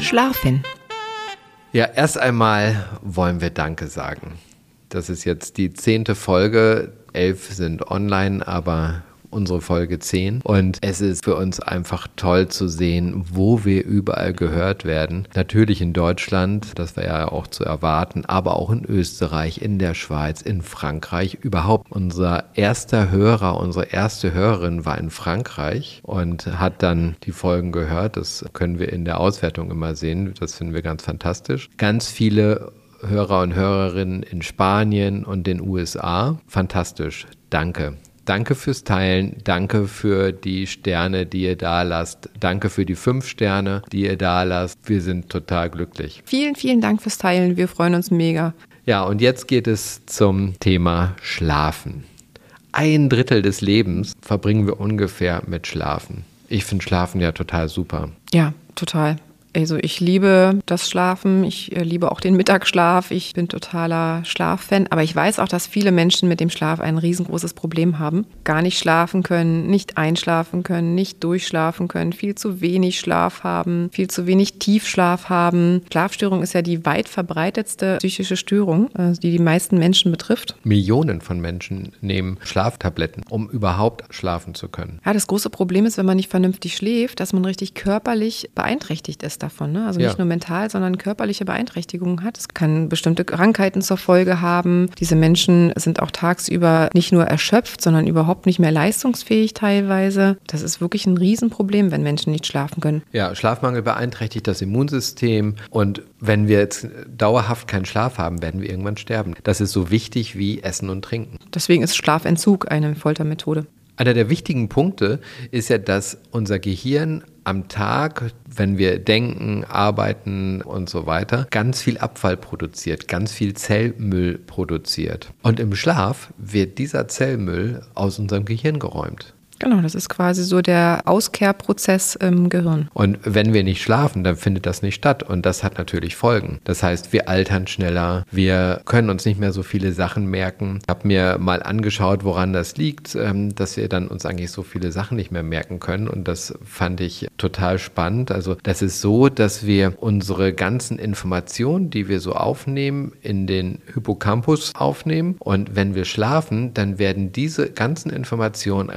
Schlafen. Ja, erst einmal wollen wir Danke sagen. Das ist jetzt die zehnte Folge. Elf sind online, aber unsere Folge 10. Und es ist für uns einfach toll zu sehen, wo wir überall gehört werden. Natürlich in Deutschland, das war ja auch zu erwarten, aber auch in Österreich, in der Schweiz, in Frankreich. Überhaupt unser erster Hörer, unsere erste Hörerin war in Frankreich und hat dann die Folgen gehört. Das können wir in der Auswertung immer sehen. Das finden wir ganz fantastisch. Ganz viele Hörer und Hörerinnen in Spanien und den USA. Fantastisch. Danke. Danke fürs Teilen. Danke für die Sterne, die ihr da lasst. Danke für die fünf Sterne, die ihr da lasst. Wir sind total glücklich. Vielen, vielen Dank fürs Teilen. Wir freuen uns mega. Ja, und jetzt geht es zum Thema Schlafen. Ein Drittel des Lebens verbringen wir ungefähr mit Schlafen. Ich finde Schlafen ja total super. Ja, total. Also ich liebe das Schlafen, ich äh, liebe auch den Mittagsschlaf, ich bin totaler Schlaffan, aber ich weiß auch, dass viele Menschen mit dem Schlaf ein riesengroßes Problem haben. Gar nicht schlafen können, nicht einschlafen können, nicht durchschlafen können, viel zu wenig Schlaf haben, viel zu wenig Tiefschlaf haben. Schlafstörung ist ja die weit verbreitetste psychische Störung, äh, die die meisten Menschen betrifft. Millionen von Menschen nehmen Schlaftabletten, um überhaupt schlafen zu können. Ja, das große Problem ist, wenn man nicht vernünftig schläft, dass man richtig körperlich beeinträchtigt ist davon. Ne? Also nicht Ja. nur mental, sondern körperliche Beeinträchtigungen hat. Es kann bestimmte Krankheiten zur Folge haben. Diese Menschen sind auch tagsüber nicht nur erschöpft, sondern überhaupt nicht mehr leistungsfähig teilweise. Das ist wirklich ein Riesenproblem, wenn Menschen nicht schlafen können. Ja, Schlafmangel beeinträchtigt das Immunsystem und wenn wir jetzt dauerhaft keinen Schlaf haben, werden wir irgendwann sterben. Das ist so wichtig wie Essen und Trinken. Deswegen ist Schlafentzug eine Foltermethode. Einer der wichtigen Punkte ist ja, dass unser Gehirn am Tag, wenn wir denken, arbeiten und so weiter, ganz viel Abfall produziert, ganz viel Zellmüll produziert. Und im Schlaf wird dieser Zellmüll aus unserem Gehirn geräumt. Genau, das ist quasi so der Auskehrprozess im Gehirn. Und wenn wir nicht schlafen, dann findet das nicht statt. Und das hat natürlich Folgen. Das heißt, wir altern schneller, wir können uns nicht mehr so viele Sachen merken. Ich habe mir mal angeschaut, woran das liegt, ähm, dass wir dann uns eigentlich so viele Sachen nicht mehr merken können. Und das fand ich total spannend. Also das ist so, dass wir unsere ganzen Informationen, die wir so aufnehmen, in den Hippocampus aufnehmen. Und wenn wir schlafen, dann werden diese ganzen Informationen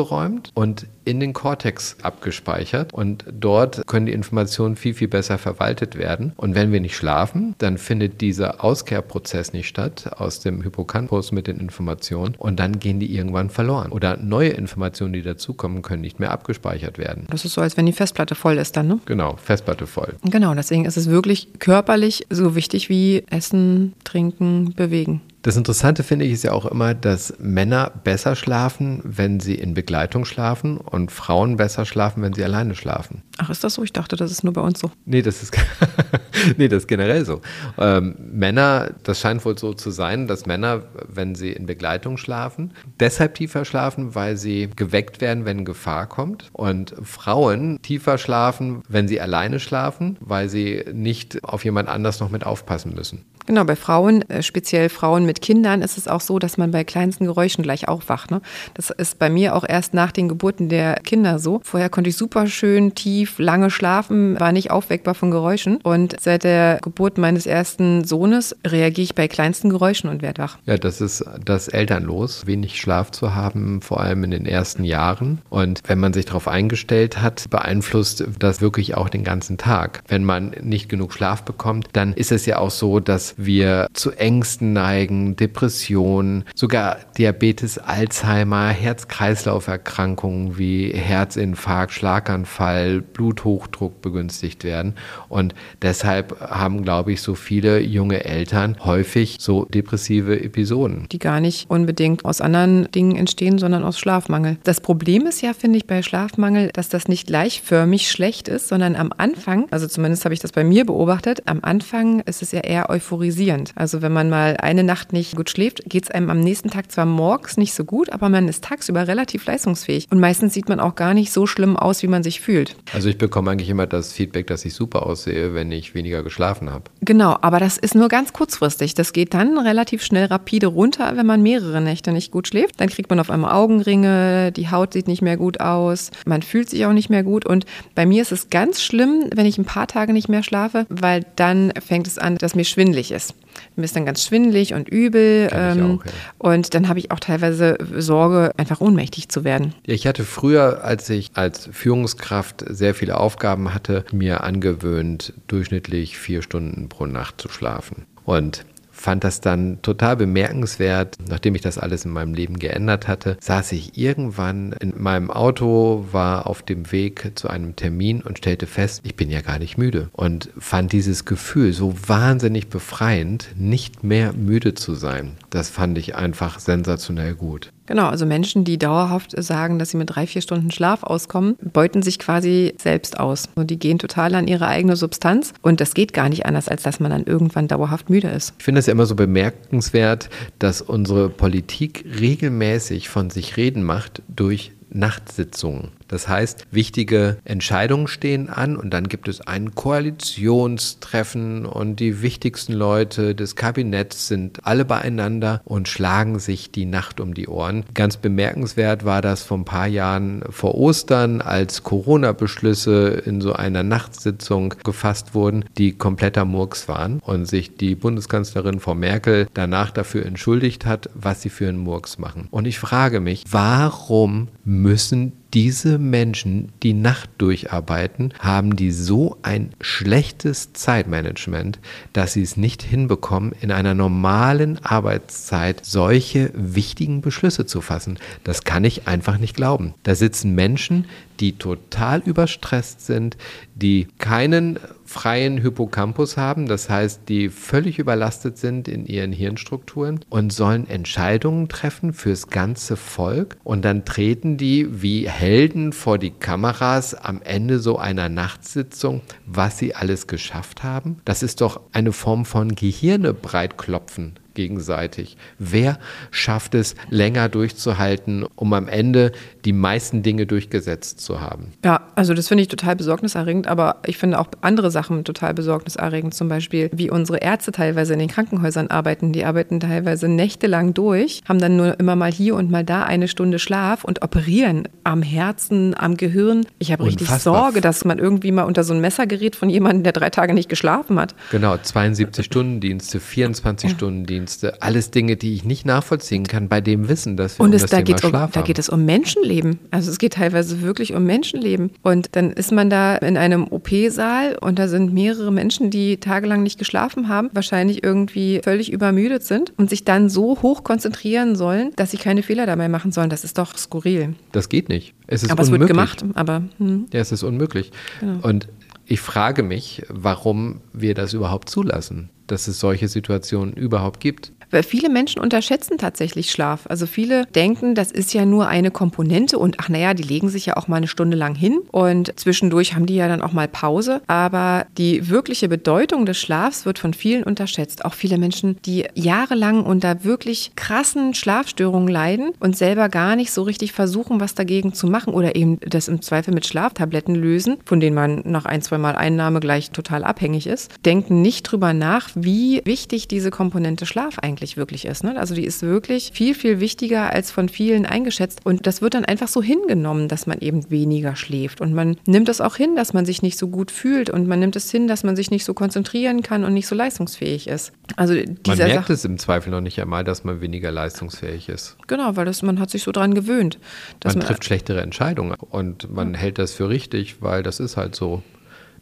rausgeräumt und in den Kortex abgespeichert und dort können die Informationen viel, viel besser verwaltet werden. Und wenn wir nicht schlafen, dann findet dieser Auskehrprozess nicht statt aus dem Hippocampus mit den Informationen und dann gehen die irgendwann verloren. Oder neue Informationen, die dazukommen, können nicht mehr abgespeichert werden. Das ist so, als wenn die Festplatte voll ist dann, ne? Genau, Festplatte voll. Genau, deswegen ist es wirklich körperlich so wichtig wie Essen, Trinken, Bewegen. Das Interessante finde ich ist ja auch immer, dass Männer besser schlafen, wenn sie in Begleitung schlafen und Frauen besser schlafen, wenn sie alleine schlafen. Ach, ist das so? Ich dachte, das ist nur bei uns so. Nee, das ist, nee, das ist generell so. Ähm, Männer, das scheint wohl so zu sein, dass Männer, wenn sie in Begleitung schlafen, deshalb tiefer schlafen, weil sie geweckt werden, wenn Gefahr kommt. Und Frauen tiefer schlafen, wenn sie alleine schlafen, weil sie nicht auf jemand anders noch mit aufpassen müssen. Genau, bei Frauen, äh, speziell Frauen mit Kindern, ist es auch so, dass man bei kleinsten Geräuschen gleich aufwacht. Ne? Das ist bei mir auch erst nach den Geburten der Kinder so. Vorher konnte ich super schön, tief, lange schlafen, war nicht aufweckbar von Geräuschen. Und seit der Geburt meines ersten Sohnes reagiere ich bei kleinsten Geräuschen und werde wach. Ja, das ist das Elternlos, wenig Schlaf zu haben, vor allem in den ersten Jahren. Und wenn man sich darauf eingestellt hat, beeinflusst das wirklich auch den ganzen Tag. Wenn man nicht genug Schlaf bekommt, dann ist es ja auch so, dass wir zu Ängsten neigen, Depressionen, sogar Diabetes, Alzheimer, Herz-Kreislauf-Erkrankungen wie Herzinfarkt, Schlaganfall, Bluthochdruck begünstigt werden. Und deshalb haben, glaube ich, so viele junge Eltern häufig so depressive Episoden. Die gar nicht unbedingt aus anderen Dingen entstehen, sondern aus Schlafmangel. Das Problem ist ja, finde ich, bei Schlafmangel, dass das nicht gleichförmig schlecht ist, sondern am Anfang, also zumindest habe ich das bei mir beobachtet, am Anfang ist es ja eher euphorisierend. Also wenn man mal eine Nacht nicht gut schläft, geht es einem am nächsten Tag zwar morgens nicht so gut, aber man ist tagsüber relativ leistungsfähig. Und meistens sieht man auch gar nicht so schlimm aus, wie man sich fühlt. Also ich bekomme eigentlich immer das Feedback, dass ich super aussehe, wenn ich weniger geschlafen habe. Genau, aber das ist nur ganz kurzfristig. Das geht dann relativ schnell rapide runter, wenn man mehrere Nächte nicht gut schläft. Dann kriegt man auf einmal Augenringe, die Haut sieht nicht mehr gut aus, man fühlt sich auch nicht mehr gut. Und bei mir ist es ganz schlimm, wenn ich ein paar Tage nicht mehr schlafe, weil dann fängt es an, dass mir schwindlig ist. Mir ist dann ganz schwindelig und übel. Ähm, auch, ja. Und dann habe ich auch teilweise Sorge, einfach ohnmächtig zu werden. Ich hatte früher, als ich als Führungskraft sehr viele Aufgaben hatte, mir angewöhnt, durchschnittlich vier Stunden pro Nacht zu schlafen. Und fand das dann total bemerkenswert. Nachdem ich das alles in meinem Leben geändert hatte, saß ich irgendwann in meinem Auto, war auf dem Weg zu einem Termin und stellte fest, ich bin ja gar nicht müde. Und fand dieses Gefühl so wahnsinnig befreiend, nicht mehr müde zu sein. Das fand ich einfach sensationell gut. Genau, also Menschen, die dauerhaft sagen, dass sie mit drei, vier Stunden Schlaf auskommen, beuten sich quasi selbst aus. Und die gehen total an ihre eigene Substanz. Und das geht gar nicht anders, als dass man dann irgendwann dauerhaft müde ist. Ich finde es ja immer so bemerkenswert, dass unsere Politik regelmäßig von sich reden macht durch Nachtsitzungen. Das heißt, wichtige Entscheidungen stehen an und dann gibt es ein Koalitionstreffen und die wichtigsten Leute des Kabinetts sind alle beieinander und schlagen sich die Nacht um die Ohren. Ganz bemerkenswert war das vor ein paar Jahren vor Ostern, als Corona-Beschlüsse in so einer Nachtsitzung gefasst wurden, die kompletter Murks waren und sich die Bundeskanzlerin Frau Merkel danach dafür entschuldigt hat, was sie für einen Murks machen. Und ich frage mich, warum müssen diese Menschen, die Nacht durcharbeiten, haben die so ein schlechtes Zeitmanagement, dass sie es nicht hinbekommen, in einer normalen Arbeitszeit solche wichtigen Beschlüsse zu fassen. Das kann ich einfach nicht glauben. Da sitzen Menschen, die total überstresst sind, die keinen freien Hippocampus haben, das heißt, die völlig überlastet sind in ihren Hirnstrukturen und sollen Entscheidungen treffen fürs ganze Volk und dann treten die wie Helden vor die Kameras am Ende so einer Nachtsitzung, was sie alles geschafft haben. Das ist doch eine Form von Gehirne breitklopfen gegenseitig. Wer schafft es, länger durchzuhalten, um am Ende die meisten Dinge durchgesetzt zu haben? Ja, also das finde ich total besorgniserregend, aber ich finde auch andere Sachen total besorgniserregend. Zum Beispiel, wie unsere Ärzte teilweise in den Krankenhäusern arbeiten. Die arbeiten teilweise nächtelang durch, haben dann nur immer mal hier und mal da eine Stunde Schlaf und operieren am Herzen, am Gehirn. Ich habe richtig Sorge, dass man irgendwie mal unter so ein Messer gerät von jemandem, der drei Tage nicht geschlafen hat. Genau, 72 Stunden Dienste, 24 Stunden Dienste. Dienste, alles Dinge, die ich nicht nachvollziehen kann bei dem Wissen, dass wir und um es, das da Thema geht Schlaf um, Da geht es um Menschenleben. Also es geht teilweise wirklich um Menschenleben. Und dann ist man da in einem OP-Saal und da sind mehrere Menschen, die tagelang nicht geschlafen haben, wahrscheinlich irgendwie völlig übermüdet sind und sich dann so hoch konzentrieren sollen, dass sie keine Fehler dabei machen sollen. Das ist doch skurril. Das geht nicht. Es ist aber unmöglich. es wird gemacht. Aber hm. ja, es ist unmöglich. Genau. Und ich frage mich, warum wir das überhaupt zulassen dass es solche Situationen überhaupt gibt. Weil viele Menschen unterschätzen tatsächlich Schlaf. Also viele denken, das ist ja nur eine Komponente und ach naja, die legen sich ja auch mal eine Stunde lang hin und zwischendurch haben die ja dann auch mal Pause. Aber die wirkliche Bedeutung des Schlafs wird von vielen unterschätzt. Auch viele Menschen, die jahrelang unter wirklich krassen Schlafstörungen leiden und selber gar nicht so richtig versuchen, was dagegen zu machen oder eben das im Zweifel mit Schlaftabletten lösen, von denen man nach ein, zwei Mal Einnahme gleich total abhängig ist, denken nicht drüber nach, wie wichtig diese Komponente Schlaf eigentlich wirklich ist. Ne? Also die ist wirklich viel, viel wichtiger als von vielen eingeschätzt. Und das wird dann einfach so hingenommen, dass man eben weniger schläft. Und man nimmt es auch hin, dass man sich nicht so gut fühlt. Und man nimmt es hin, dass man sich nicht so konzentrieren kann und nicht so leistungsfähig ist. Also man merkt Sache, es im Zweifel noch nicht einmal, dass man weniger leistungsfähig ist. Genau, weil das, man hat sich so dran gewöhnt. man, man trifft schlechtere Entscheidungen und man ja. hält das für richtig, weil das ist halt so.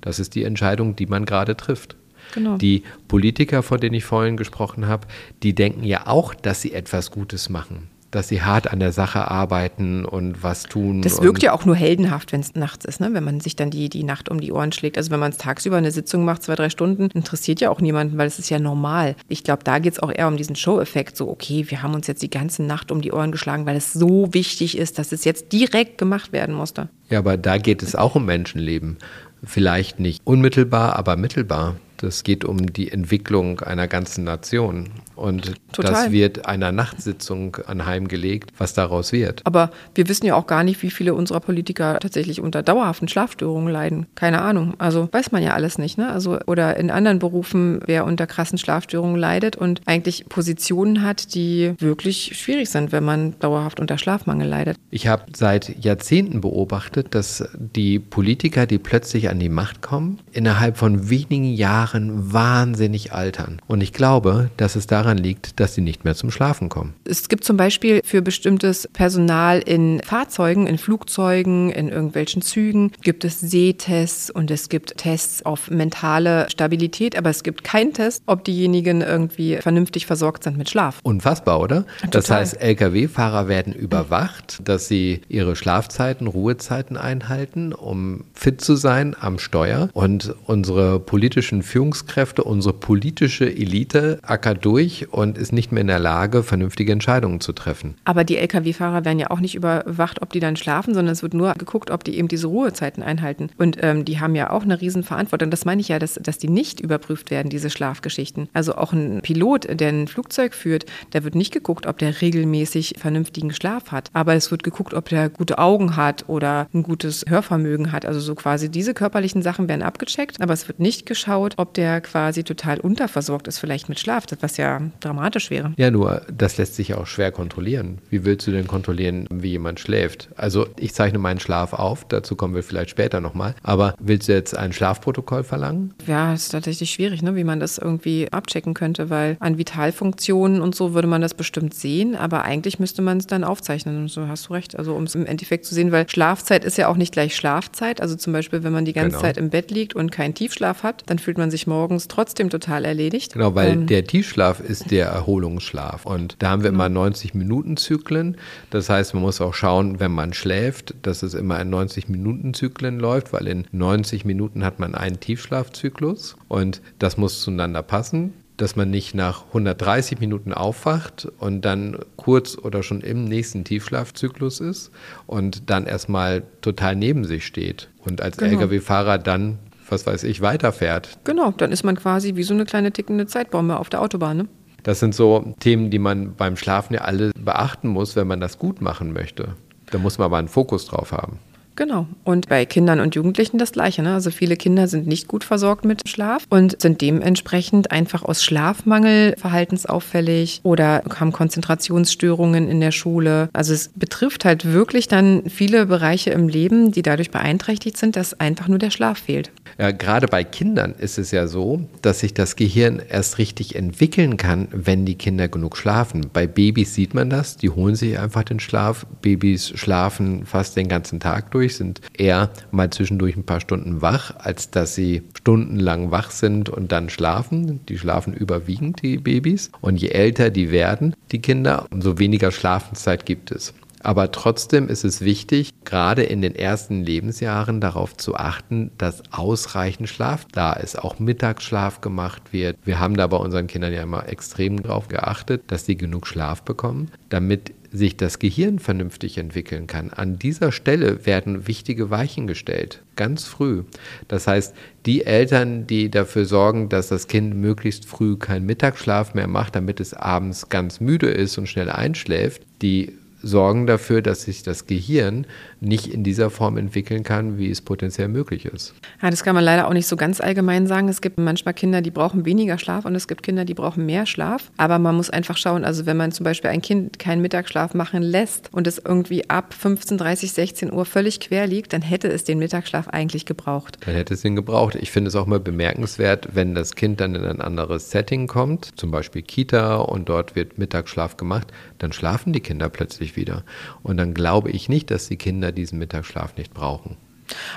Das ist die Entscheidung, die man gerade trifft. Genau. Die Politiker, von denen ich vorhin gesprochen habe, die denken ja auch, dass sie etwas Gutes machen dass sie hart an der Sache arbeiten und was tun. Das wirkt ja auch nur heldenhaft, wenn es nachts ist, ne? wenn man sich dann die, die Nacht um die Ohren schlägt. Also wenn man es tagsüber eine Sitzung macht, zwei, drei Stunden, interessiert ja auch niemanden, weil es ist ja normal. Ich glaube, da geht es auch eher um diesen Show-Effekt. So, okay, wir haben uns jetzt die ganze Nacht um die Ohren geschlagen, weil es so wichtig ist, dass es jetzt direkt gemacht werden musste. Ja, aber da geht es auch um Menschenleben. Vielleicht nicht unmittelbar, aber mittelbar. Das geht um die Entwicklung einer ganzen Nation. Und Total. das wird einer Nachtsitzung anheimgelegt, was daraus wird. Aber wir wissen ja auch gar nicht, wie viele unserer Politiker tatsächlich unter dauerhaften Schlafstörungen leiden. Keine Ahnung. Also weiß man ja alles nicht. Ne? Also, oder in anderen Berufen, wer unter krassen Schlafstörungen leidet und eigentlich Positionen hat, die wirklich schwierig sind, wenn man dauerhaft unter Schlafmangel leidet. Ich habe seit Jahrzehnten beobachtet, dass die Politiker, die plötzlich an die Macht kommen, innerhalb von wenigen Jahren wahnsinnig altern. Und ich glaube, dass es daran liegt, dass sie nicht mehr zum Schlafen kommen. Es gibt zum Beispiel für bestimmtes Personal in Fahrzeugen, in Flugzeugen, in irgendwelchen Zügen, gibt es Sehtests und es gibt Tests auf mentale Stabilität, aber es gibt keinen Test, ob diejenigen irgendwie vernünftig versorgt sind mit Schlaf. Unfassbar, oder? Total. Das heißt, Lkw-Fahrer werden überwacht, dass sie ihre Schlafzeiten, Ruhezeiten einhalten, um fit zu sein am Steuer. Und unsere politischen Führungskräfte Führungskräfte, unsere politische Elite ackert durch und ist nicht mehr in der Lage, vernünftige Entscheidungen zu treffen. Aber die Lkw-Fahrer werden ja auch nicht überwacht, ob die dann schlafen, sondern es wird nur geguckt, ob die eben diese Ruhezeiten einhalten. Und ähm, die haben ja auch eine Riesenverantwortung. Das meine ich ja, dass, dass die nicht überprüft werden, diese Schlafgeschichten. Also auch ein Pilot, der ein Flugzeug führt, der wird nicht geguckt, ob der regelmäßig vernünftigen Schlaf hat. Aber es wird geguckt, ob der gute Augen hat oder ein gutes Hörvermögen hat. Also so quasi diese körperlichen Sachen werden abgecheckt, aber es wird nicht geschaut, ob der quasi total unterversorgt ist, vielleicht mit Schlaf, was ja dramatisch wäre. Ja, nur das lässt sich auch schwer kontrollieren. Wie willst du denn kontrollieren, wie jemand schläft? Also ich zeichne meinen Schlaf auf, dazu kommen wir vielleicht später nochmal. Aber willst du jetzt ein Schlafprotokoll verlangen? Ja, ist tatsächlich schwierig, ne? wie man das irgendwie abchecken könnte, weil an Vitalfunktionen und so würde man das bestimmt sehen, aber eigentlich müsste man es dann aufzeichnen. Und so hast du recht. Also um es im Endeffekt zu sehen, weil Schlafzeit ist ja auch nicht gleich Schlafzeit. Also zum Beispiel, wenn man die ganze genau. Zeit im Bett liegt und keinen Tiefschlaf hat, dann fühlt man man sich morgens trotzdem total erledigt. Genau, weil ähm, der Tiefschlaf ist der Erholungsschlaf. Und da haben wir immer 90-Minuten-Zyklen. Das heißt, man muss auch schauen, wenn man schläft, dass es immer in 90-Minuten-Zyklen läuft, weil in 90 Minuten hat man einen Tiefschlafzyklus und das muss zueinander passen dass man nicht nach 130 Minuten aufwacht und dann kurz oder schon im nächsten Tiefschlafzyklus ist und dann erstmal total neben sich steht und als genau. Lkw-Fahrer dann was weiß ich, weiterfährt. Genau, dann ist man quasi wie so eine kleine tickende Zeitbombe auf der Autobahn. Ne? Das sind so Themen, die man beim Schlafen ja alle beachten muss, wenn man das gut machen möchte. Da muss man aber einen Fokus drauf haben. Genau. Und bei Kindern und Jugendlichen das Gleiche. Ne? Also viele Kinder sind nicht gut versorgt mit Schlaf und sind dementsprechend einfach aus Schlafmangel verhaltensauffällig oder haben Konzentrationsstörungen in der Schule. Also es betrifft halt wirklich dann viele Bereiche im Leben, die dadurch beeinträchtigt sind, dass einfach nur der Schlaf fehlt. Ja, gerade bei Kindern ist es ja so, dass sich das Gehirn erst richtig entwickeln kann, wenn die Kinder genug schlafen. Bei Babys sieht man das, die holen sich einfach den Schlaf. Babys schlafen fast den ganzen Tag durch zwischendurch, sind eher mal zwischendurch ein paar Stunden wach, als dass sie stundenlang wach sind und dann schlafen. Die schlafen überwiegend, die Babys. Und je älter die werden, die Kinder, umso weniger Schlafenszeit gibt es. Aber trotzdem ist es wichtig, gerade in den ersten Lebensjahren darauf zu achten, dass ausreichend Schlaf da ist, auch Mittagsschlaf gemacht wird. Wir haben da bei unseren Kindern ja immer extrem darauf geachtet, dass sie genug Schlaf bekommen, damit sich das Gehirn vernünftig entwickeln kann. An dieser Stelle werden wichtige Weichen gestellt, ganz früh. Das heißt, die Eltern, die dafür sorgen, dass das Kind möglichst früh keinen Mittagsschlaf mehr macht, damit es abends ganz müde ist und schnell einschläft, die sorgen dafür, dass sich das Gehirn nicht in dieser Form entwickeln kann, wie es potenziell möglich ist. Ja, das kann man leider auch nicht so ganz allgemein sagen. Es gibt manchmal Kinder, die brauchen weniger Schlaf und es gibt Kinder, die brauchen mehr Schlaf. Aber man muss einfach schauen, also wenn man zum Beispiel ein Kind keinen Mittagsschlaf machen lässt und es irgendwie ab 15, 30, 16 Uhr völlig quer liegt, dann hätte es den Mittagsschlaf eigentlich gebraucht. Dann hätte es ihn gebraucht. Ich finde es auch mal bemerkenswert, wenn das Kind dann in ein anderes Setting kommt, zum Beispiel Kita und dort wird Mittagsschlaf gemacht, dann schlafen die Kinder plötzlich wieder. Und dann glaube ich nicht, dass die Kinder diesen Mittagsschlaf nicht brauchen.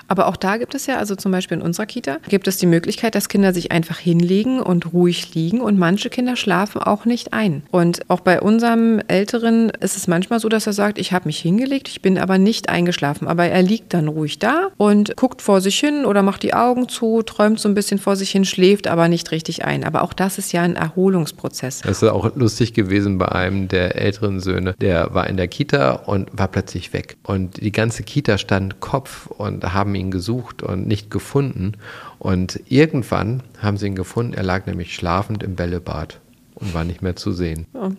Aber auch da gibt es ja, also zum Beispiel in unserer Kita, gibt es die Möglichkeit, dass Kinder sich einfach hinlegen und ruhig liegen und manche Kinder schlafen auch nicht ein. Und auch bei unserem Älteren ist es manchmal so, dass er sagt, ich habe mich hingelegt, ich bin aber nicht eingeschlafen. Aber er liegt dann ruhig da und guckt vor sich hin oder macht die Augen zu, träumt so ein bisschen vor sich hin, schläft aber nicht richtig ein. Aber auch das ist ja ein Erholungsprozess. Das ist auch lustig gewesen bei einem der älteren Söhne. Der war in der Kita und war plötzlich weg. Und die ganze Kita stand Kopf und haben ihn gesucht und nicht gefunden. Und irgendwann haben sie ihn gefunden. Er lag nämlich schlafend im Bällebad und war nicht mehr zu sehen. Ja.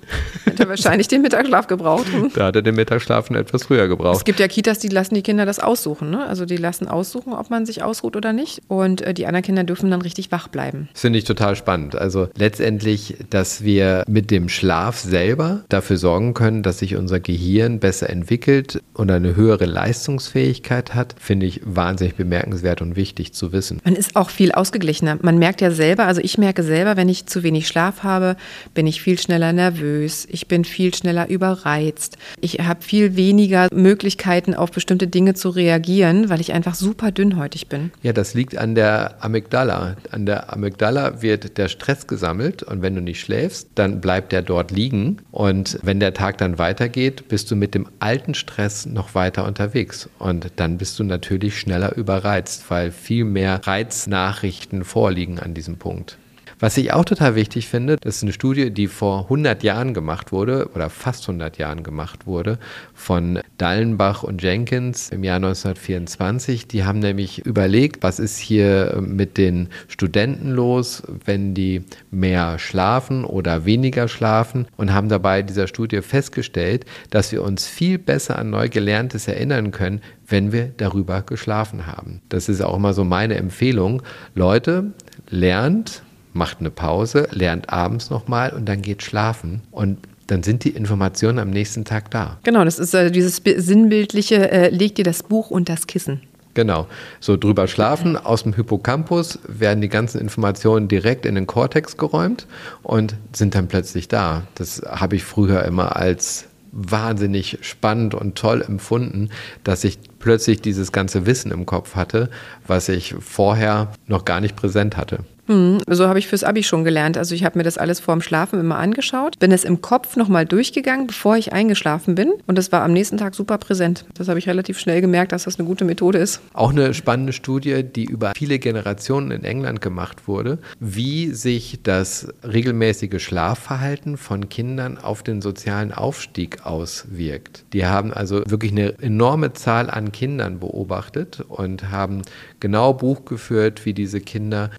Hätte wahrscheinlich den Mittagsschlaf gebraucht. Da hat er den Mittagsschlaf etwas früher gebraucht. Es gibt ja Kitas, die lassen die Kinder das aussuchen. Ne? Also die lassen aussuchen, ob man sich ausruht oder nicht. Und äh, die anderen Kinder dürfen dann richtig wach bleiben. Das finde ich total spannend. Also letztendlich, dass wir mit dem Schlaf selber dafür sorgen können, dass sich unser Gehirn besser entwickelt und eine höhere Leistungsfähigkeit hat, finde ich wahnsinnig bemerkenswert und wichtig zu wissen. Man ist auch viel ausgeglichener. Man merkt ja selber, also ich merke selber, wenn ich zu wenig Schlaf habe, bin ich viel schneller nervös, ich bin viel schneller überreizt, ich habe viel weniger Möglichkeiten, auf bestimmte Dinge zu reagieren, weil ich einfach super dünnhäutig bin. Ja, das liegt an der Amygdala. An der Amygdala wird der Stress gesammelt und wenn du nicht schläfst, dann bleibt der dort liegen und wenn der Tag dann weitergeht, bist du mit dem alten Stress noch weiter unterwegs und dann bist du natürlich schneller überreizt, weil viel mehr Reiznachrichten vorliegen an diesem Punkt. Was ich auch total wichtig finde, das ist eine Studie, die vor 100 Jahren gemacht wurde oder fast 100 Jahren gemacht wurde von Dallenbach und Jenkins im Jahr 1924. Die haben nämlich überlegt, was ist hier mit den Studenten los, wenn die mehr schlafen oder weniger schlafen und haben dabei dieser Studie festgestellt, dass wir uns viel besser an neu gelerntes erinnern können, wenn wir darüber geschlafen haben. Das ist auch immer so meine Empfehlung. Leute, lernt macht eine Pause, lernt abends nochmal und dann geht schlafen. Und dann sind die Informationen am nächsten Tag da. Genau, das ist äh, dieses sinnbildliche, äh, leg dir das Buch und das Kissen. Genau, so drüber schlafen, aus dem Hippocampus werden die ganzen Informationen direkt in den Kortex geräumt und sind dann plötzlich da. Das habe ich früher immer als wahnsinnig spannend und toll empfunden, dass ich plötzlich dieses ganze Wissen im Kopf hatte, was ich vorher noch gar nicht präsent hatte. Hm, so habe ich fürs Abi schon gelernt. Also ich habe mir das alles vorm Schlafen immer angeschaut, bin es im Kopf nochmal durchgegangen, bevor ich eingeschlafen bin. Und das war am nächsten Tag super präsent. Das habe ich relativ schnell gemerkt, dass das eine gute Methode ist. Auch eine spannende Studie, die über viele Generationen in England gemacht wurde, wie sich das regelmäßige Schlafverhalten von Kindern auf den sozialen Aufstieg auswirkt. Die haben also wirklich eine enorme Zahl an Kindern beobachtet und haben genau Buch geführt, wie diese Kinder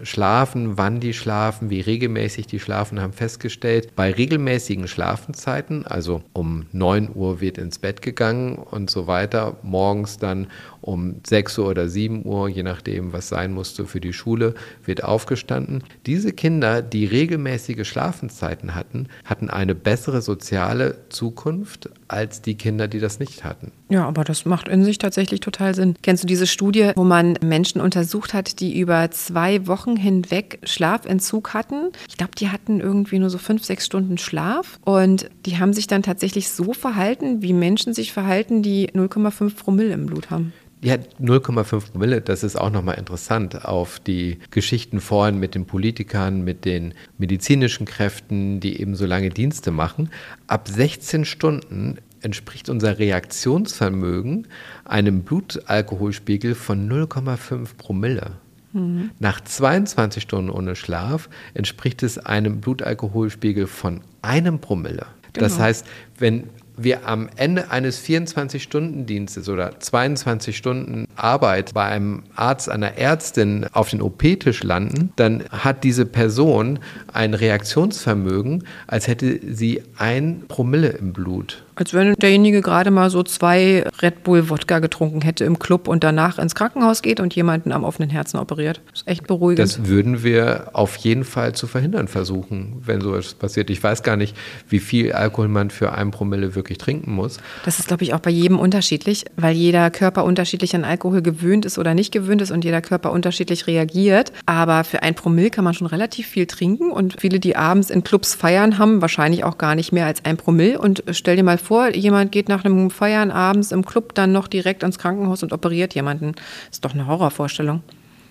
schlafen, wann die schlafen, wie regelmäßig die schlafen, haben festgestellt, bei regelmäßigen Schlafenzeiten, also um 9 Uhr wird ins Bett gegangen und so weiter, morgens dann um 6 Uhr oder 7 Uhr, je nachdem, was sein musste für die Schule, wird aufgestanden. Diese Kinder, die regelmäßige Schlafenszeiten hatten, hatten eine bessere soziale Zukunft als die Kinder, die das nicht hatten. Ja, aber das macht in sich tatsächlich total Sinn. Kennst du diese Studie, wo man Menschen untersucht hat, die über zwei Wochen hinweg Schlafentzug hatten? Ich glaube, die hatten irgendwie nur so fünf, sechs Stunden Schlaf und die haben sich dann tatsächlich so verhalten, wie Menschen sich verhalten, die 0,5 Promille im Blut haben. Ja, 0,5 Promille, das ist auch nochmal interessant auf die Geschichten vorhin mit den Politikern, mit den medizinischen Kräften, die eben so lange Dienste machen. Ab 16 Stunden entspricht unser Reaktionsvermögen einem Blutalkoholspiegel von 0,5 Promille. Mhm. Nach 22 Stunden ohne Schlaf entspricht es einem Blutalkoholspiegel von einem Promille. Genau. Das heißt, wenn wir am Ende eines 24-Stunden-Dienstes oder 22 Stunden Arbeit bei einem Arzt, einer Ärztin auf den OP-Tisch landen, dann hat diese Person ein Reaktionsvermögen, als hätte sie ein Promille im Blut. Als wenn derjenige gerade mal so zwei Red Bull Wodka getrunken hätte im Club und danach ins Krankenhaus geht und jemanden am offenen Herzen operiert. Das ist echt beruhigend. Das würden wir auf jeden Fall zu verhindern versuchen, wenn sowas passiert. Ich weiß gar nicht, wie viel Alkohol man für ein Promille wirklich trinken muss. Das ist, glaube ich, auch bei jedem unterschiedlich, weil jeder Körper unterschiedlich an Alkohol Alkohol gewöhnt ist oder nicht gewöhnt ist und jeder Körper unterschiedlich reagiert. Aber für ein Promille kann man schon relativ viel trinken und viele, die abends in Clubs feiern, haben wahrscheinlich auch gar nicht mehr als ein Promille. Und stell dir mal vor, jemand geht nach einem Feiern abends im Club dann noch direkt ins Krankenhaus und operiert jemanden. Ist doch eine Horrorvorstellung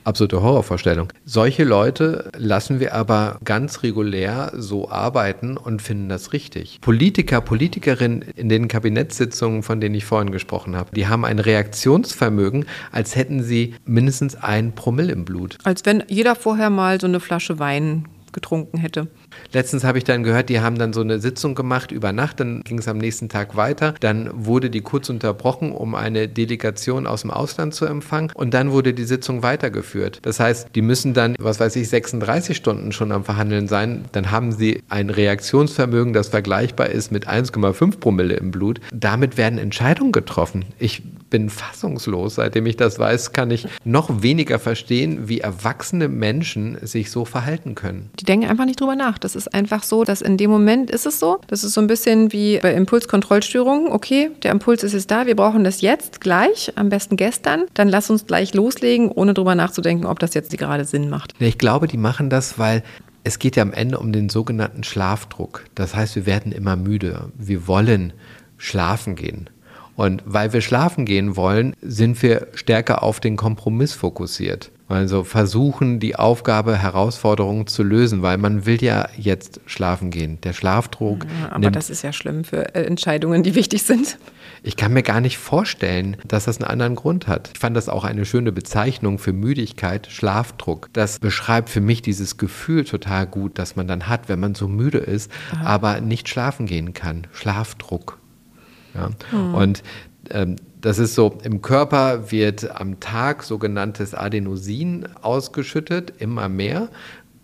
absolute Horrorvorstellung. Solche Leute lassen wir aber ganz regulär so arbeiten und finden das richtig. Politiker, Politikerinnen in den Kabinettssitzungen, von denen ich vorhin gesprochen habe, die haben ein Reaktionsvermögen, als hätten sie mindestens ein Promille im Blut. Als wenn jeder vorher mal so eine Flasche Wein getrunken hätte. Letztens habe ich dann gehört, die haben dann so eine Sitzung gemacht über Nacht, dann ging es am nächsten Tag weiter. Dann wurde die kurz unterbrochen, um eine Delegation aus dem Ausland zu empfangen und dann wurde die Sitzung weitergeführt. Das heißt, die müssen dann, was weiß ich, 36 Stunden schon am Verhandeln sein. Dann haben sie ein Reaktionsvermögen, das vergleichbar ist mit 1,5 Promille im Blut. Damit werden Entscheidungen getroffen. Ich bin fassungslos. Seitdem ich das weiß, kann ich noch weniger verstehen, wie erwachsene Menschen sich so verhalten können. Die denken einfach nicht drüber nach. Das ist einfach so, dass in dem Moment ist es so. Das ist so ein bisschen wie bei Impulskontrollstörungen. Okay, der Impuls ist jetzt da, wir brauchen das jetzt, gleich, am besten gestern. Dann lass uns gleich loslegen, ohne drüber nachzudenken, ob das jetzt gerade Sinn macht. Ich glaube, die machen das, weil es geht ja am Ende um den sogenannten Schlafdruck. Das heißt, wir werden immer müde. Wir wollen schlafen gehen. Und weil wir schlafen gehen wollen, sind wir stärker auf den Kompromiss fokussiert. Also versuchen, die Aufgabe, Herausforderungen zu lösen, weil man will ja jetzt schlafen gehen. Der Schlafdruck. Ja, aber das ist ja schlimm für äh, Entscheidungen, die wichtig sind. Ich kann mir gar nicht vorstellen, dass das einen anderen Grund hat. Ich fand das auch eine schöne Bezeichnung für Müdigkeit, Schlafdruck. Das beschreibt für mich dieses Gefühl total gut, das man dann hat, wenn man so müde ist, Aha. aber nicht schlafen gehen kann. Schlafdruck. Ja? Mhm. Und ähm, das ist so, im Körper wird am Tag sogenanntes Adenosin ausgeschüttet, immer mehr,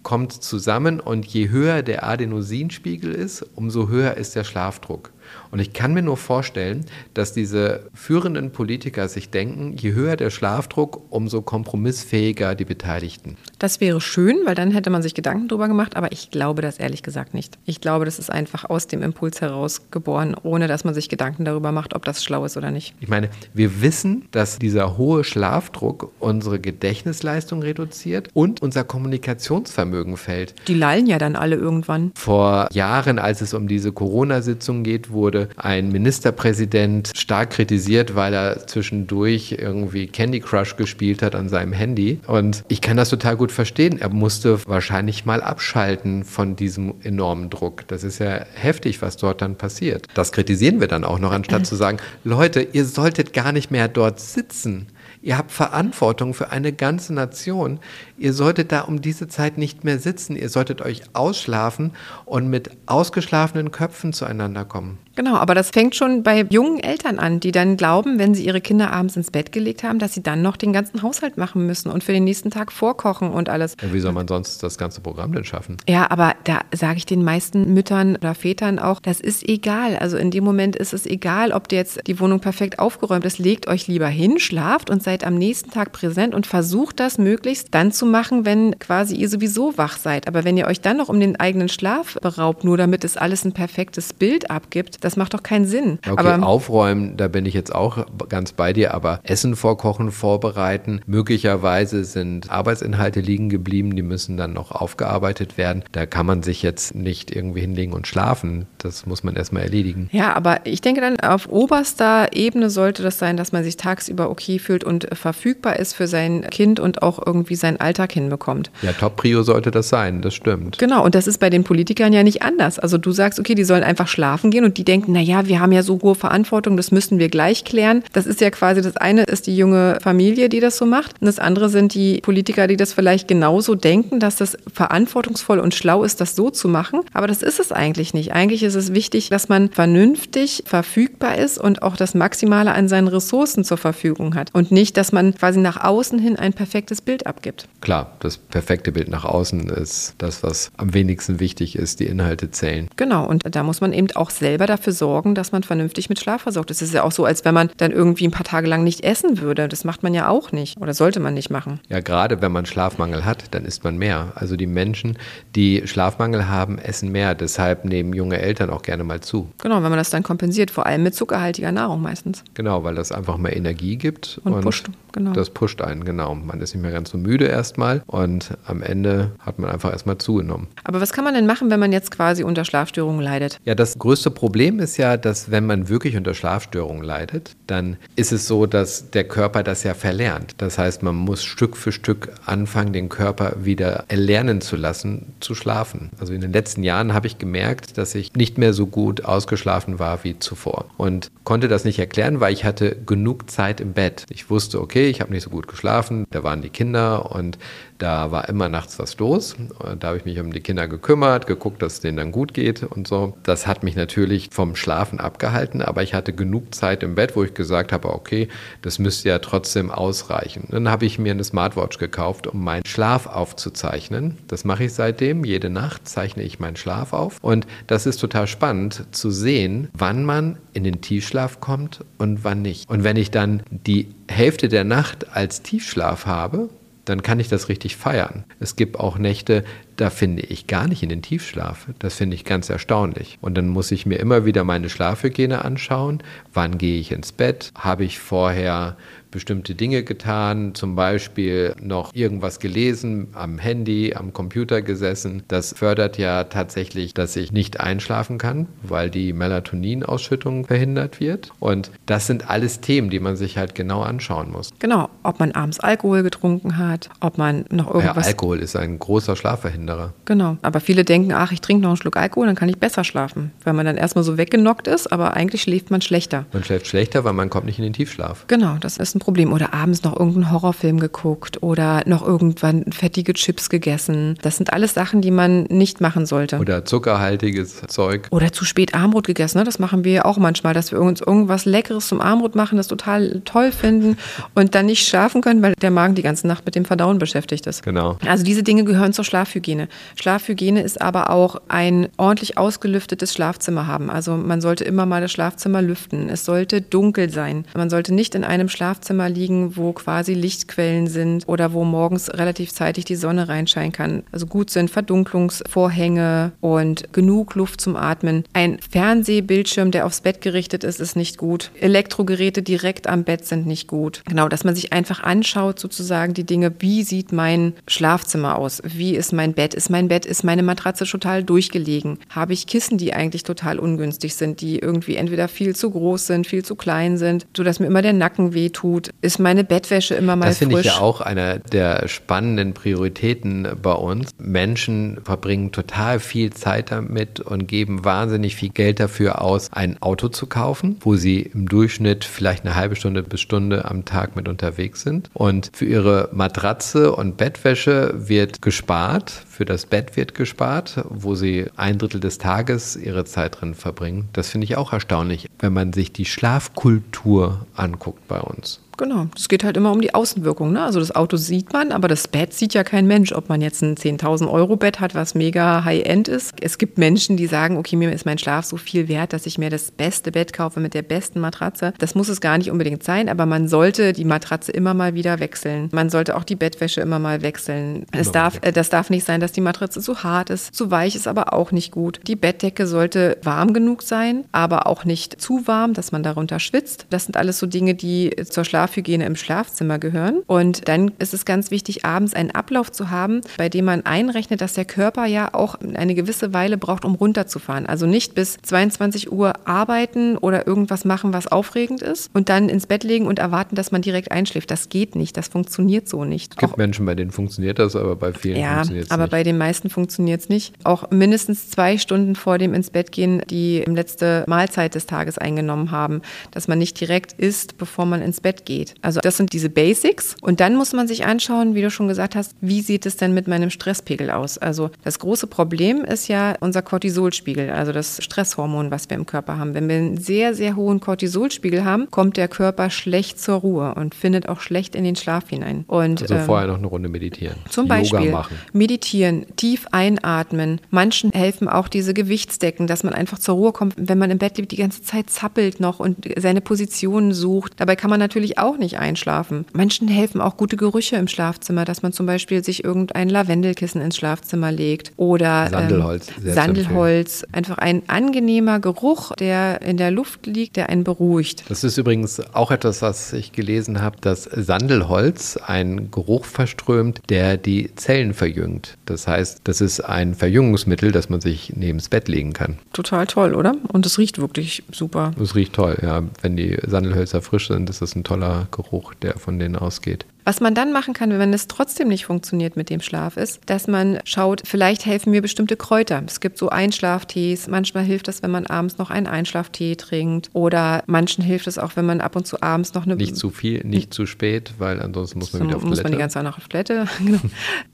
kommt zusammen und je höher der Adenosinspiegel ist, umso höher ist der Schlafdruck. Und ich kann mir nur vorstellen, dass diese führenden Politiker sich denken, je höher der Schlafdruck, umso kompromissfähiger die Beteiligten. Das wäre schön, weil dann hätte man sich Gedanken darüber gemacht, aber ich glaube das ehrlich gesagt nicht. Ich glaube, das ist einfach aus dem Impuls heraus geboren, ohne dass man sich Gedanken darüber macht, ob das schlau ist oder nicht. Ich meine, wir wissen, dass dieser hohe Schlafdruck unsere Gedächtnisleistung reduziert und unser Kommunikationsvermögen fällt. Die lallen ja dann alle irgendwann. Vor Jahren, als es um diese Corona-Sitzung geht, wurde wurde ein Ministerpräsident stark kritisiert, weil er zwischendurch irgendwie Candy Crush gespielt hat an seinem Handy. Und ich kann das total gut verstehen. Er musste wahrscheinlich mal abschalten von diesem enormen Druck. Das ist ja heftig, was dort dann passiert. Das kritisieren wir dann auch noch, anstatt zu sagen, Leute, ihr solltet gar nicht mehr dort sitzen. Ihr habt Verantwortung für eine ganze Nation. Ihr solltet da um diese Zeit nicht mehr sitzen. Ihr solltet euch ausschlafen und mit ausgeschlafenen Köpfen zueinander kommen. Genau, aber das fängt schon bei jungen Eltern an, die dann glauben, wenn sie ihre Kinder abends ins Bett gelegt haben, dass sie dann noch den ganzen Haushalt machen müssen und für den nächsten Tag vorkochen und alles. Ja, wie soll man sonst das ganze Programm denn schaffen? Ja, aber da sage ich den meisten Müttern oder Vätern auch, das ist egal. Also in dem Moment ist es egal, ob jetzt die Wohnung perfekt aufgeräumt ist. Legt euch lieber hin, schlaft und seid am nächsten Tag präsent und versucht das möglichst dann zu machen, wenn quasi ihr sowieso wach seid. Aber wenn ihr euch dann noch um den eigenen Schlaf beraubt, nur damit es alles ein perfektes Bild abgibt, das macht doch keinen Sinn. Okay, aber aufräumen, da bin ich jetzt auch ganz bei dir, aber Essen vorkochen, vorbereiten, möglicherweise sind Arbeitsinhalte liegen geblieben, die müssen dann noch aufgearbeitet werden. Da kann man sich jetzt nicht irgendwie hinlegen und schlafen. Das muss man erstmal erledigen. Ja, aber ich denke dann, auf oberster Ebene sollte das sein, dass man sich tagsüber okay fühlt und verfügbar ist für sein Kind und auch irgendwie seinen Alltag hinbekommt. Ja, Top-Prio sollte das sein, das stimmt. Genau, und das ist bei den Politikern ja nicht anders. Also du sagst, okay, die sollen einfach schlafen gehen und die denken, naja, wir haben ja so hohe Verantwortung, das müssen wir gleich klären. Das ist ja quasi das eine ist die junge Familie, die das so macht. Und das andere sind die Politiker, die das vielleicht genauso denken, dass das verantwortungsvoll und schlau ist, das so zu machen. Aber das ist es eigentlich nicht. Eigentlich ist es wichtig, dass man vernünftig verfügbar ist und auch das Maximale an seinen Ressourcen zur Verfügung hat. Und nicht, dass man quasi nach außen hin ein perfektes Bild abgibt. Klar, das perfekte Bild nach außen ist das, was am wenigsten wichtig ist. Die Inhalte zählen. Genau, und da muss man eben auch selber dafür dafür sorgen, dass man vernünftig mit Schlaf versorgt ist. Es ist ja auch so, als wenn man dann irgendwie ein paar Tage lang nicht essen würde. Das macht man ja auch nicht oder sollte man nicht machen. Ja, gerade wenn man Schlafmangel hat, dann isst man mehr. Also die Menschen, die Schlafmangel haben, essen mehr. Deshalb nehmen junge Eltern auch gerne mal zu. Genau, wenn man das dann kompensiert, vor allem mit zuckerhaltiger Nahrung meistens. Genau, weil das einfach mehr Energie gibt. Und, und pusht, genau. Das pusht einen, genau. Man ist nicht mehr ganz so müde erstmal und am Ende hat man einfach erstmal zugenommen. Aber was kann man denn machen, wenn man jetzt quasi unter Schlafstörungen leidet? Ja, das größte Problem ist ja, dass wenn man wirklich unter Schlafstörungen leidet, dann ist es so, dass der Körper das ja verlernt. Das heißt, man muss Stück für Stück anfangen, den Körper wieder erlernen zu lassen, zu schlafen. Also in den letzten Jahren habe ich gemerkt, dass ich nicht mehr so gut ausgeschlafen war wie zuvor und konnte das nicht erklären, weil ich hatte genug Zeit im Bett. Ich wusste, okay, ich habe nicht so gut geschlafen, da waren die Kinder und da war immer nachts was los. Da habe ich mich um die Kinder gekümmert, geguckt, dass es denen dann gut geht und so. Das hat mich natürlich vom Schlafen abgehalten, aber ich hatte genug Zeit im Bett, wo ich gesagt habe, okay, das müsste ja trotzdem ausreichen. Dann habe ich mir eine Smartwatch gekauft, um meinen Schlaf aufzuzeichnen. Das mache ich seitdem. Jede Nacht zeichne ich meinen Schlaf auf. Und das ist total spannend zu sehen, wann man in den Tiefschlaf kommt und wann nicht. Und wenn ich dann die Hälfte der Nacht als Tiefschlaf habe, dann kann ich das richtig feiern. Es gibt auch Nächte, da finde ich gar nicht in den Tiefschlaf. Das finde ich ganz erstaunlich. Und dann muss ich mir immer wieder meine Schlafhygiene anschauen. Wann gehe ich ins Bett? Habe ich vorher bestimmte Dinge getan, zum Beispiel noch irgendwas gelesen, am Handy, am Computer gesessen. Das fördert ja tatsächlich, dass ich nicht einschlafen kann, weil die Melatoninausschüttung verhindert wird. Und das sind alles Themen, die man sich halt genau anschauen muss. Genau, ob man abends Alkohol getrunken hat, ob man noch irgendwas. Ja, Alkohol ist ein großer Schlafverhinderer. Genau, aber viele denken, ach, ich trinke noch einen Schluck Alkohol, dann kann ich besser schlafen, weil man dann erstmal so weggenockt ist, aber eigentlich schläft man schlechter. Man schläft schlechter, weil man kommt nicht in den Tiefschlaf. Genau, das ist ein ein Problem. Oder abends noch irgendeinen Horrorfilm geguckt oder noch irgendwann fettige Chips gegessen. Das sind alles Sachen, die man nicht machen sollte. Oder zuckerhaltiges Zeug. Oder zu spät Armbrot gegessen. Ne? Das machen wir auch manchmal, dass wir uns irgendwas Leckeres zum Armbrot machen, das total toll finden und dann nicht schlafen können, weil der Magen die ganze Nacht mit dem Verdauen beschäftigt ist. Genau. Also diese Dinge gehören zur Schlafhygiene. Schlafhygiene ist aber auch ein ordentlich ausgelüftetes Schlafzimmer haben. Also man sollte immer mal das Schlafzimmer lüften. Es sollte dunkel sein. Man sollte nicht in einem Schlafzimmer Schlafzimmer liegen, wo quasi Lichtquellen sind oder wo morgens relativ zeitig die Sonne reinscheinen kann. Also gut sind Verdunklungsvorhänge und genug Luft zum Atmen. Ein Fernsehbildschirm, der aufs Bett gerichtet ist, ist nicht gut. Elektrogeräte direkt am Bett sind nicht gut. Genau, dass man sich einfach anschaut, sozusagen die Dinge, wie sieht mein Schlafzimmer aus? Wie ist mein Bett? Ist mein Bett, ist meine Matratze total durchgelegen? Habe ich Kissen, die eigentlich total ungünstig sind, die irgendwie entweder viel zu groß sind, viel zu klein sind, sodass mir immer der Nacken wehtut? Gut? Ist meine Bettwäsche immer mal das frisch? Das finde ich ja auch eine der spannenden Prioritäten bei uns. Menschen verbringen total viel Zeit damit und geben wahnsinnig viel Geld dafür aus, ein Auto zu kaufen, wo sie im Durchschnitt vielleicht eine halbe Stunde bis Stunde am Tag mit unterwegs sind. Und für ihre Matratze und Bettwäsche wird gespart, für das Bett wird gespart, wo sie ein Drittel des Tages ihre Zeit drin verbringen. Das finde ich auch erstaunlich, wenn man sich die Schlafkultur anguckt bei uns. Genau, es geht halt immer um die Außenwirkung. Ne? Also das Auto sieht man, aber das Bett sieht ja kein Mensch, ob man jetzt ein 10.000 Euro Bett hat, was mega High-End ist. Es gibt Menschen, die sagen, okay, mir ist mein Schlaf so viel wert, dass ich mir das beste Bett kaufe mit der besten Matratze. Das muss es gar nicht unbedingt sein, aber man sollte die Matratze immer mal wieder wechseln. Man sollte auch die Bettwäsche immer mal wechseln. Es darf, äh, das darf nicht sein, dass die Matratze zu hart ist. Zu weich ist aber auch nicht gut. Die Bettdecke sollte warm genug sein, aber auch nicht zu warm, dass man darunter schwitzt. Das sind alles so Dinge, die zur Schlaf Schlafhygiene im Schlafzimmer gehören. Und dann ist es ganz wichtig, abends einen Ablauf zu haben, bei dem man einrechnet, dass der Körper ja auch eine gewisse Weile braucht, um runterzufahren. Also nicht bis 22 Uhr arbeiten oder irgendwas machen, was aufregend ist und dann ins Bett legen und erwarten, dass man direkt einschläft. Das geht nicht, das funktioniert so nicht. Es gibt auch, Menschen, bei denen funktioniert das, aber bei vielen ja, funktioniert es nicht. aber bei den meisten funktioniert es nicht. Auch mindestens zwei Stunden vor dem ins Bett gehen, die letzte Mahlzeit des Tages eingenommen haben, dass man nicht direkt isst, bevor man ins Bett geht geht. Also das sind diese Basics. Und dann muss man sich anschauen, wie du schon gesagt hast, wie sieht es denn mit meinem Stresspegel aus? Also das große Problem ist ja unser Cortisolspiegel, also das Stresshormon, was wir im Körper haben. Wenn wir einen sehr, sehr hohen Cortisolspiegel haben, kommt der Körper schlecht zur Ruhe und findet auch schlecht in den Schlaf hinein. Und, also vorher ähm, noch eine Runde meditieren. Zum Yoga Beispiel machen. meditieren, tief einatmen. Manchen helfen auch diese Gewichtsdecken, dass man einfach zur Ruhe kommt, wenn man im Bett liegt, die ganze Zeit zappelt noch und seine Positionen sucht. Dabei kann man natürlich auch nicht einschlafen. Manchen helfen auch gute Gerüche im Schlafzimmer, dass man zum Beispiel sich irgendein Lavendelkissen ins Schlafzimmer legt oder Sandelholz. Ähm, Sandelholz. Einfach ein angenehmer Geruch, der in der Luft liegt, der einen beruhigt. Das ist übrigens auch etwas, was ich gelesen habe, dass Sandelholz einen Geruch verströmt, der die Zellen verjüngt. Das heißt, das ist ein Verjüngungsmittel, das man sich neben das Bett legen kann. Total toll, oder? Und es riecht wirklich super. Es riecht toll, ja. Wenn die Sandelhölzer frisch sind, ist das ein toller Geruch, der von denen ausgeht. Was man dann machen kann, wenn es trotzdem nicht funktioniert mit dem Schlaf, ist, dass man schaut, vielleicht helfen mir bestimmte Kräuter. Es gibt so Einschlaftees. Manchmal hilft es, wenn man abends noch einen Einschlaftee trinkt. Oder manchen hilft es auch, wenn man ab und zu abends noch eine. Nicht zu viel, nicht zu spät, weil ansonsten muss man wieder auf Toilette. Muss man die ganze Zeit noch auf Toilette. Genau.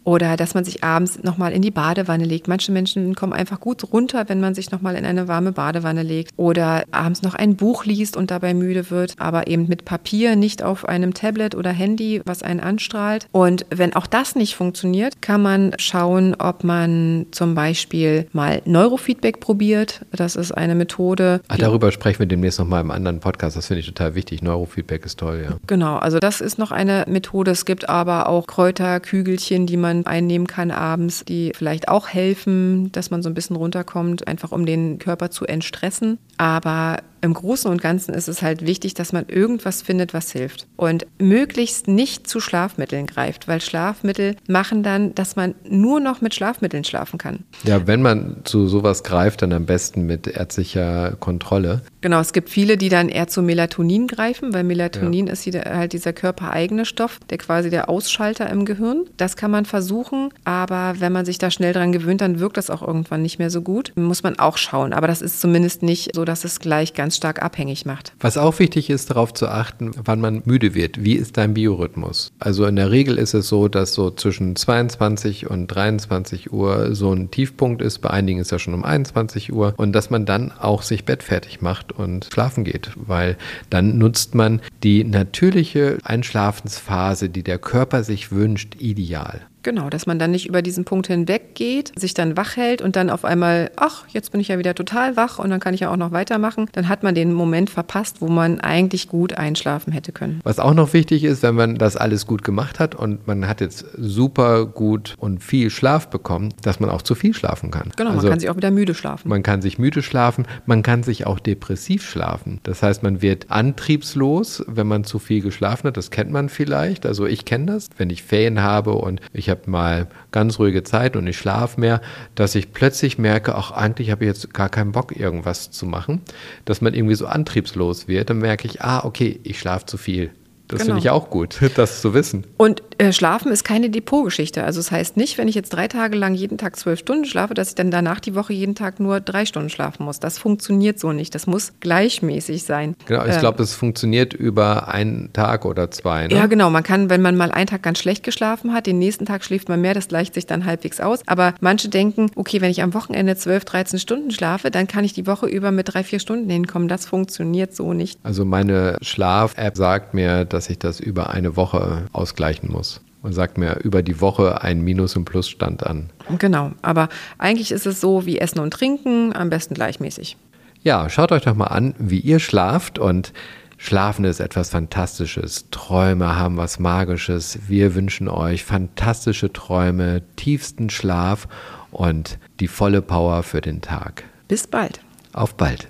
Oder dass man sich abends nochmal in die Badewanne legt. Manche Menschen kommen einfach gut runter, wenn man sich nochmal in eine warme Badewanne legt. Oder abends noch ein Buch liest und dabei müde wird, aber eben mit Papier, nicht auf einem Tablet oder Handy, was einen anstrahlt. Und wenn auch das nicht funktioniert, kann man schauen, ob man zum Beispiel mal Neurofeedback probiert. Das ist eine Methode. Ach, darüber sprechen wir demnächst nochmal im anderen Podcast. Das finde ich total wichtig. Neurofeedback ist toll, ja. Genau, also das ist noch eine Methode. Es gibt aber auch Kräuterkügelchen, die man einnehmen kann abends, die vielleicht auch helfen, dass man so ein bisschen runterkommt, einfach um den Körper zu entstressen. Aber im Großen und Ganzen ist es halt wichtig, dass man irgendwas findet, was hilft. Und möglichst nicht zu Schlafmitteln greift, weil Schlafmittel machen dann, dass man nur noch mit Schlafmitteln schlafen kann. Ja, wenn man zu sowas greift, dann am besten mit ärztlicher Kontrolle. Genau, es gibt viele, die dann eher zu Melatonin greifen, weil Melatonin ja. ist halt dieser körpereigene Stoff, der quasi der Ausschalter im Gehirn. Das kann man versuchen, aber wenn man sich da schnell dran gewöhnt, dann wirkt das auch irgendwann nicht mehr so gut. Muss man auch schauen, aber das ist zumindest nicht so, dass es gleich ganz stark abhängig macht. Was auch wichtig ist, darauf zu achten, wann man müde wird. Wie ist dein Biorhythmus? Also in der Regel ist es so, dass so zwischen 22 und 23 Uhr so ein Tiefpunkt ist. Bei einigen ist ja schon um 21 Uhr. Und dass man dann auch sich bettfertig macht und schlafen geht, weil dann nutzt man die natürliche Einschlafensphase, die der Körper sich wünscht, ideal. Genau, dass man dann nicht über diesen Punkt hinweg geht, sich dann wach hält und dann auf einmal, ach, jetzt bin ich ja wieder total wach und dann kann ich ja auch noch weitermachen. Dann hat man den Moment verpasst, wo man eigentlich gut einschlafen hätte können. Was auch noch wichtig ist, wenn man das alles gut gemacht hat und man hat jetzt super gut und viel Schlaf bekommen, dass man auch zu viel schlafen kann. Genau, also, man kann sich auch wieder müde schlafen. Man kann sich müde schlafen, man kann sich auch depressiv schlafen. Das heißt, man wird antriebslos, wenn man zu viel geschlafen hat. Das kennt man vielleicht. Also ich kenne das, wenn ich Ferien habe und ich habe habe mal ganz ruhige Zeit und ich schlafe mehr, dass ich plötzlich merke, auch eigentlich habe ich jetzt gar keinen Bock, irgendwas zu machen, dass man irgendwie so antriebslos wird, dann merke ich, ah, okay, ich schlafe zu viel. Das genau. finde ich auch gut, das zu wissen. Und äh, Schlafen ist keine Depotgeschichte. Also es das heißt nicht, wenn ich jetzt drei Tage lang jeden Tag zwölf Stunden schlafe, dass ich dann danach die Woche jeden Tag nur drei Stunden schlafen muss. Das funktioniert so nicht. Das muss gleichmäßig sein. Genau, ich ähm, glaube, es funktioniert über einen Tag oder zwei. Ne? Ja, genau. Man kann, wenn man mal einen Tag ganz schlecht geschlafen hat, den nächsten Tag schläft man mehr, das gleicht sich dann halbwegs aus. Aber manche denken, okay, wenn ich am Wochenende zwölf, dreizehn Stunden schlafe, dann kann ich die Woche über mit drei, vier Stunden hinkommen. Das funktioniert so nicht. Also meine Schlaf-App sagt mir, dass ich das über eine Woche ausgleichen muss und sagt mir über die Woche ein Minus- und Plusstand an. Genau, aber eigentlich ist es so wie Essen und Trinken, am besten gleichmäßig. Ja, schaut euch doch mal an, wie ihr schlaft und Schlafen ist etwas Fantastisches. Träume haben was Magisches. Wir wünschen euch fantastische Träume, tiefsten Schlaf und die volle Power für den Tag. Bis bald. Auf bald.